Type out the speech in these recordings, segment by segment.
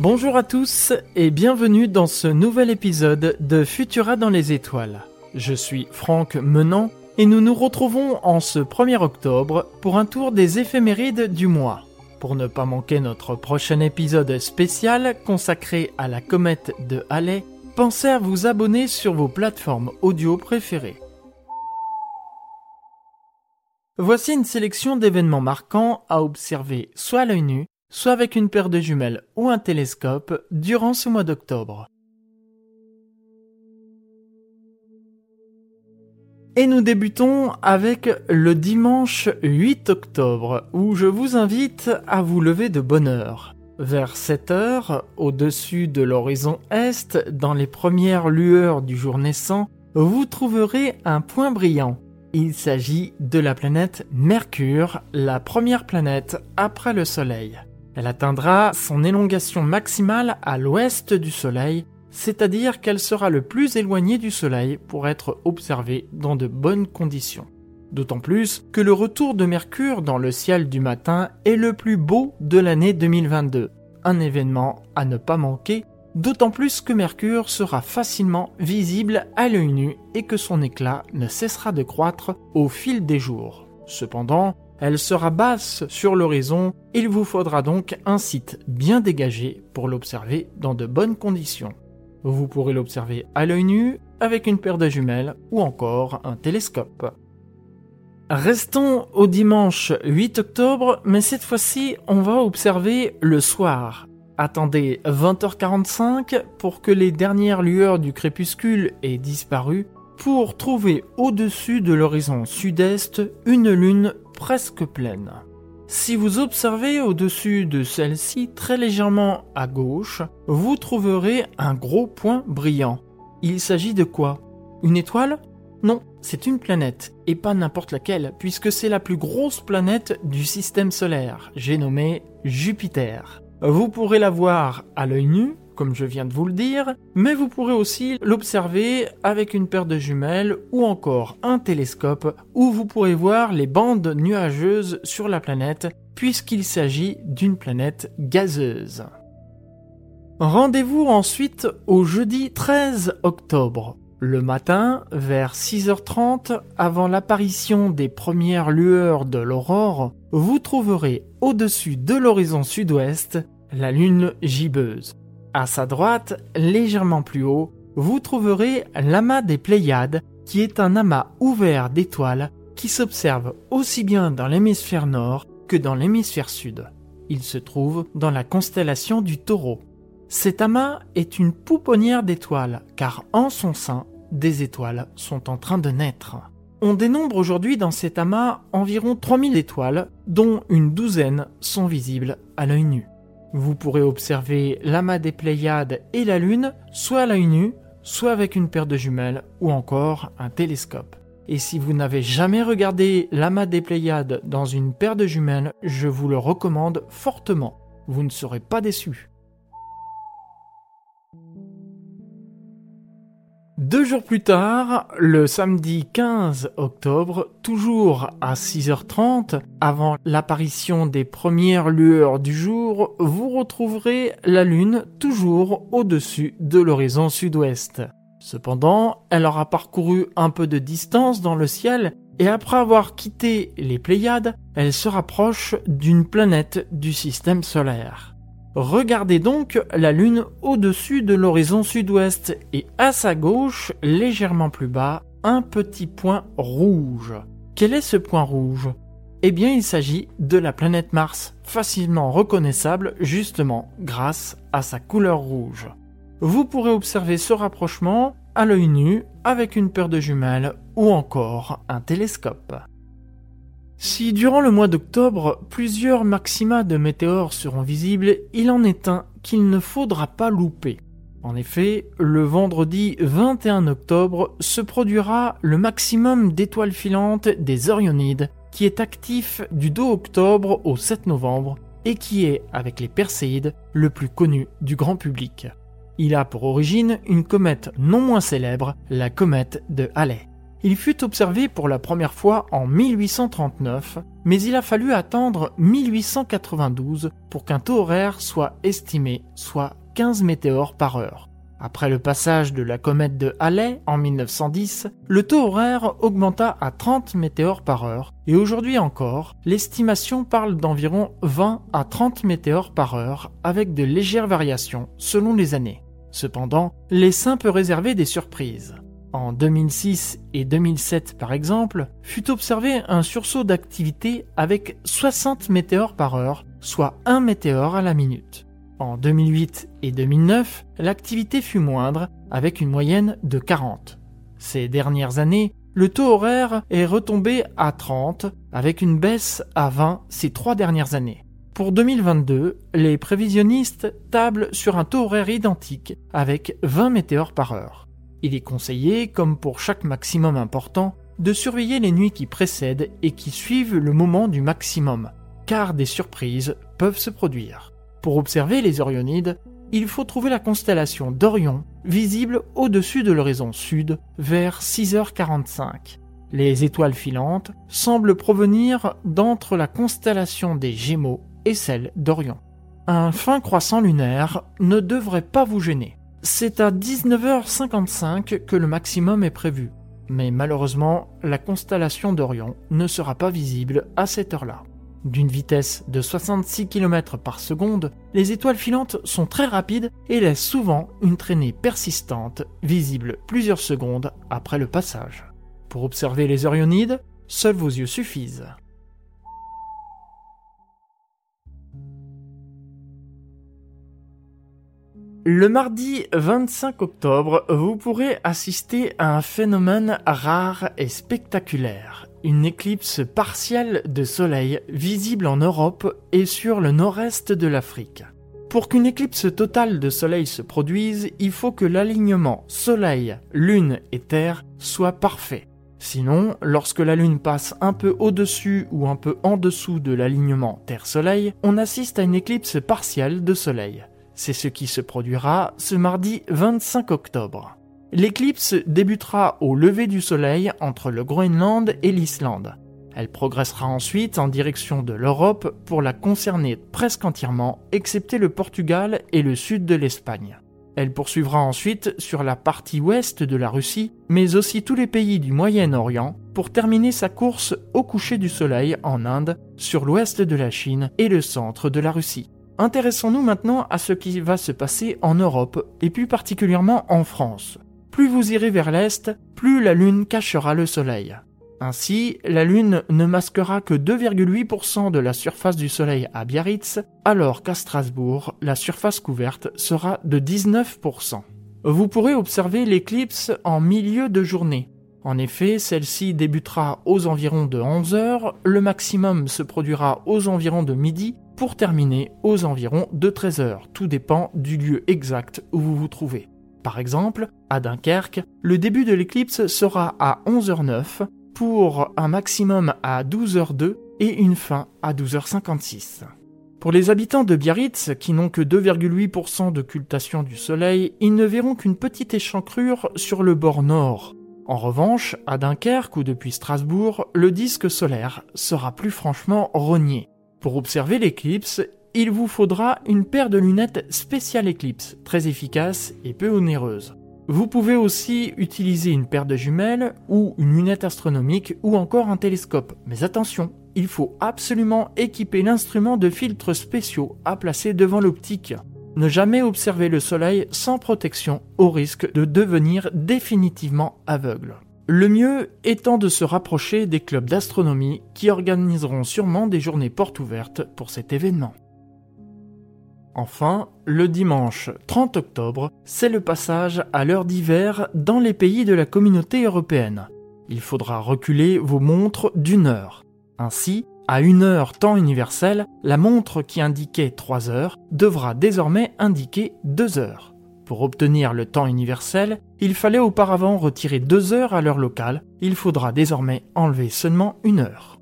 Bonjour à tous et bienvenue dans ce nouvel épisode de Futura dans les étoiles. Je suis Franck Menant et nous nous retrouvons en ce 1er octobre pour un tour des éphémérides du mois. Pour ne pas manquer notre prochain épisode spécial consacré à la comète de Halley, pensez à vous abonner sur vos plateformes audio préférées. Voici une sélection d'événements marquants à observer soit à l'œil nu, soit avec une paire de jumelles ou un télescope durant ce mois d'octobre. Et nous débutons avec le dimanche 8 octobre, où je vous invite à vous lever de bonne heure. Vers 7 heures, au-dessus de l'horizon est, dans les premières lueurs du jour naissant, vous trouverez un point brillant. Il s'agit de la planète Mercure, la première planète après le Soleil. Elle atteindra son élongation maximale à l'ouest du Soleil, c'est-à-dire qu'elle sera le plus éloignée du Soleil pour être observée dans de bonnes conditions. D'autant plus que le retour de Mercure dans le ciel du matin est le plus beau de l'année 2022, un événement à ne pas manquer d'autant plus que Mercure sera facilement visible à l'œil nu et que son éclat ne cessera de croître au fil des jours. Cependant, elle sera basse sur l'horizon, il vous faudra donc un site bien dégagé pour l'observer dans de bonnes conditions. Vous pourrez l'observer à l'œil nu, avec une paire de jumelles ou encore un télescope. Restons au dimanche 8 octobre, mais cette fois-ci on va observer le soir, Attendez 20h45 pour que les dernières lueurs du crépuscule aient disparu pour trouver au-dessus de l'horizon sud-est une lune presque pleine. Si vous observez au-dessus de celle-ci très légèrement à gauche, vous trouverez un gros point brillant. Il s'agit de quoi? Une étoile? Non, c'est une planète, et pas n'importe laquelle, puisque c'est la plus grosse planète du système solaire, j'ai nommé Jupiter. Vous pourrez la voir à l'œil nu, comme je viens de vous le dire, mais vous pourrez aussi l'observer avec une paire de jumelles ou encore un télescope où vous pourrez voir les bandes nuageuses sur la planète puisqu'il s'agit d'une planète gazeuse. Rendez-vous ensuite au jeudi 13 octobre. Le matin, vers 6h30, avant l'apparition des premières lueurs de l'aurore, vous trouverez au-dessus de l'horizon sud-ouest la lune gibbeuse. À sa droite, légèrement plus haut, vous trouverez l'amas des Pléiades, qui est un amas ouvert d'étoiles qui s'observe aussi bien dans l'hémisphère nord que dans l'hémisphère sud. Il se trouve dans la constellation du taureau. Cet amas est une pouponnière d'étoiles, car en son sein, des étoiles sont en train de naître. On dénombre aujourd'hui dans cet amas environ 3000 étoiles, dont une douzaine sont visibles à l'œil nu. Vous pourrez observer l'amas des Pléiades et la Lune, soit à l'œil nu, soit avec une paire de jumelles ou encore un télescope. Et si vous n'avez jamais regardé l'amas des Pléiades dans une paire de jumelles, je vous le recommande fortement. Vous ne serez pas déçus. Deux jours plus tard, le samedi 15 octobre, toujours à 6h30, avant l'apparition des premières lueurs du jour, vous retrouverez la Lune toujours au-dessus de l'horizon sud-ouest. Cependant, elle aura parcouru un peu de distance dans le ciel et après avoir quitté les Pléiades, elle se rapproche d'une planète du système solaire. Regardez donc la Lune au-dessus de l'horizon sud-ouest et à sa gauche, légèrement plus bas, un petit point rouge. Quel est ce point rouge? Eh bien il s'agit de la planète Mars, facilement reconnaissable justement grâce à sa couleur rouge. Vous pourrez observer ce rapprochement à l'œil nu avec une paire de jumelles ou encore un télescope. Si durant le mois d'octobre, plusieurs maxima de météores seront visibles, il en est un qu'il ne faudra pas louper. En effet, le vendredi 21 octobre se produira le maximum d'étoiles filantes des Orionides, qui est actif du 2 octobre au 7 novembre et qui est, avec les Perséides, le plus connu du grand public. Il a pour origine une comète non moins célèbre, la comète de Halley. Il fut observé pour la première fois en 1839, mais il a fallu attendre 1892 pour qu'un taux horaire soit estimé, soit 15 météores par heure. Après le passage de la comète de Halley en 1910, le taux horaire augmenta à 30 météores par heure et aujourd'hui encore, l'estimation parle d'environ 20 à 30 météores par heure avec de légères variations selon les années. Cependant, l'essaim peut réserver des surprises. En 2006 et 2007 par exemple, fut observé un sursaut d'activité avec 60 météores par heure, soit 1 météore à la minute. En 2008 et 2009, l'activité fut moindre, avec une moyenne de 40. Ces dernières années, le taux horaire est retombé à 30, avec une baisse à 20 ces trois dernières années. Pour 2022, les prévisionnistes tablent sur un taux horaire identique, avec 20 météores par heure. Il est conseillé, comme pour chaque maximum important, de surveiller les nuits qui précèdent et qui suivent le moment du maximum, car des surprises peuvent se produire. Pour observer les Orionides, il faut trouver la constellation d'Orion, visible au-dessus de l'horizon sud, vers 6h45. Les étoiles filantes semblent provenir d'entre la constellation des Gémeaux et celle d'Orion. Un fin croissant lunaire ne devrait pas vous gêner. C'est à 19h55 que le maximum est prévu, mais malheureusement, la constellation d'Orion ne sera pas visible à cette heure-là. D'une vitesse de 66 km par seconde, les étoiles filantes sont très rapides et laissent souvent une traînée persistante, visible plusieurs secondes après le passage. Pour observer les Orionides, seuls vos yeux suffisent. Le mardi 25 octobre, vous pourrez assister à un phénomène rare et spectaculaire une éclipse partielle de soleil visible en Europe et sur le nord-est de l'Afrique. Pour qu'une éclipse totale de soleil se produise, il faut que l'alignement soleil, lune et terre soit parfait. Sinon, lorsque la lune passe un peu au-dessus ou un peu en dessous de l'alignement terre-soleil, on assiste à une éclipse partielle de soleil. C'est ce qui se produira ce mardi 25 octobre. L'éclipse débutera au lever du soleil entre le Groenland et l'Islande. Elle progressera ensuite en direction de l'Europe pour la concerner presque entièrement, excepté le Portugal et le sud de l'Espagne. Elle poursuivra ensuite sur la partie ouest de la Russie, mais aussi tous les pays du Moyen-Orient, pour terminer sa course au coucher du soleil en Inde, sur l'ouest de la Chine et le centre de la Russie. Intéressons-nous maintenant à ce qui va se passer en Europe, et plus particulièrement en France. Plus vous irez vers l'est, plus la Lune cachera le Soleil. Ainsi, la Lune ne masquera que 2,8% de la surface du Soleil à Biarritz, alors qu'à Strasbourg, la surface couverte sera de 19%. Vous pourrez observer l'éclipse en milieu de journée. En effet, celle-ci débutera aux environs de 11 heures, le maximum se produira aux environs de midi, pour terminer aux environs de 13 heures. Tout dépend du lieu exact où vous vous trouvez. Par exemple, à Dunkerque, le début de l'éclipse sera à 11h09 pour un maximum à 12h02 et une fin à 12h56. Pour les habitants de Biarritz, qui n'ont que 2,8% d'occultation du soleil, ils ne verront qu'une petite échancrure sur le bord nord. En revanche, à Dunkerque ou depuis Strasbourg, le disque solaire sera plus franchement rogné. Pour observer l'éclipse, il vous faudra une paire de lunettes spéciales Eclipse, très efficace et peu onéreuse. Vous pouvez aussi utiliser une paire de jumelles ou une lunette astronomique ou encore un télescope. Mais attention, il faut absolument équiper l'instrument de filtres spéciaux à placer devant l'optique. Ne jamais observer le soleil sans protection au risque de devenir définitivement aveugle. Le mieux étant de se rapprocher des clubs d'astronomie qui organiseront sûrement des journées portes ouvertes pour cet événement. Enfin, le dimanche 30 octobre, c'est le passage à l'heure d'hiver dans les pays de la communauté européenne. Il faudra reculer vos montres d'une heure. Ainsi, à une heure temps universel, la montre qui indiquait 3 heures devra désormais indiquer 2 heures. Pour obtenir le temps universel, il fallait auparavant retirer 2 heures à l'heure locale, il faudra désormais enlever seulement une heure.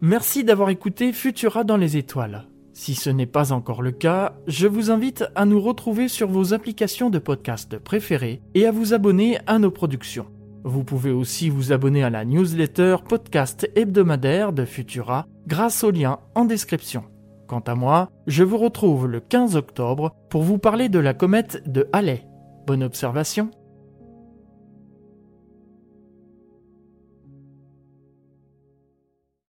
Merci d'avoir écouté Futura dans les étoiles. Si ce n'est pas encore le cas, je vous invite à nous retrouver sur vos applications de podcast préférées et à vous abonner à nos productions. Vous pouvez aussi vous abonner à la newsletter podcast hebdomadaire de Futura grâce au lien en description. Quant à moi, je vous retrouve le 15 octobre pour vous parler de la comète de Halley. Bonne observation